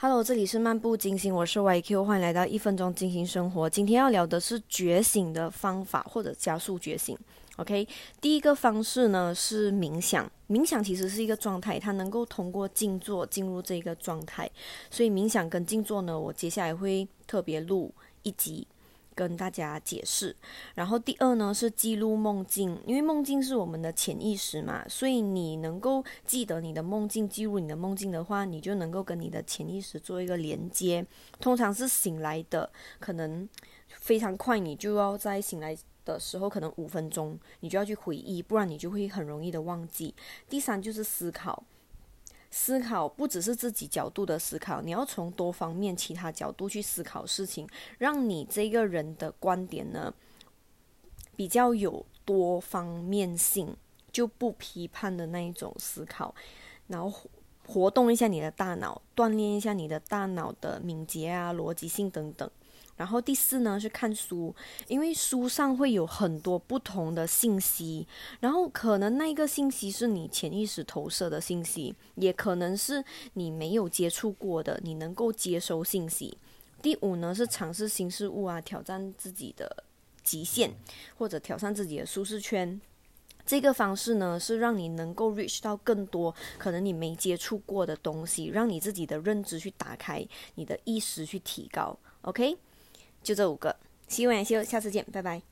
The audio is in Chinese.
Hello，这里是漫步金星，我是 YQ，欢迎来到一分钟金星生活。今天要聊的是觉醒的方法，或者加速觉醒。OK，第一个方式呢是冥想。冥想其实是一个状态，它能够通过静坐进入这个状态。所以冥想跟静坐呢，我接下来会特别录一集。跟大家解释，然后第二呢是记录梦境，因为梦境是我们的潜意识嘛，所以你能够记得你的梦境，记录你的梦境的话，你就能够跟你的潜意识做一个连接。通常是醒来的，可能非常快，你就要在醒来的时候，可能五分钟，你就要去回忆，不然你就会很容易的忘记。第三就是思考。思考不只是自己角度的思考，你要从多方面、其他角度去思考事情，让你这个人的观点呢比较有多方面性，就不批判的那一种思考，然后活动一下你的大脑，锻炼一下你的大脑的敏捷啊、逻辑性等等。然后第四呢是看书，因为书上会有很多不同的信息，然后可能那个信息是你潜意识投射的信息，也可能是你没有接触过的，你能够接收信息。第五呢是尝试新事物啊，挑战自己的极限或者挑战自己的舒适圈。这个方式呢是让你能够 reach 到更多可能你没接触过的东西，让你自己的认知去打开，你的意识去提高。OK。就这五个，希望下下次见，拜拜。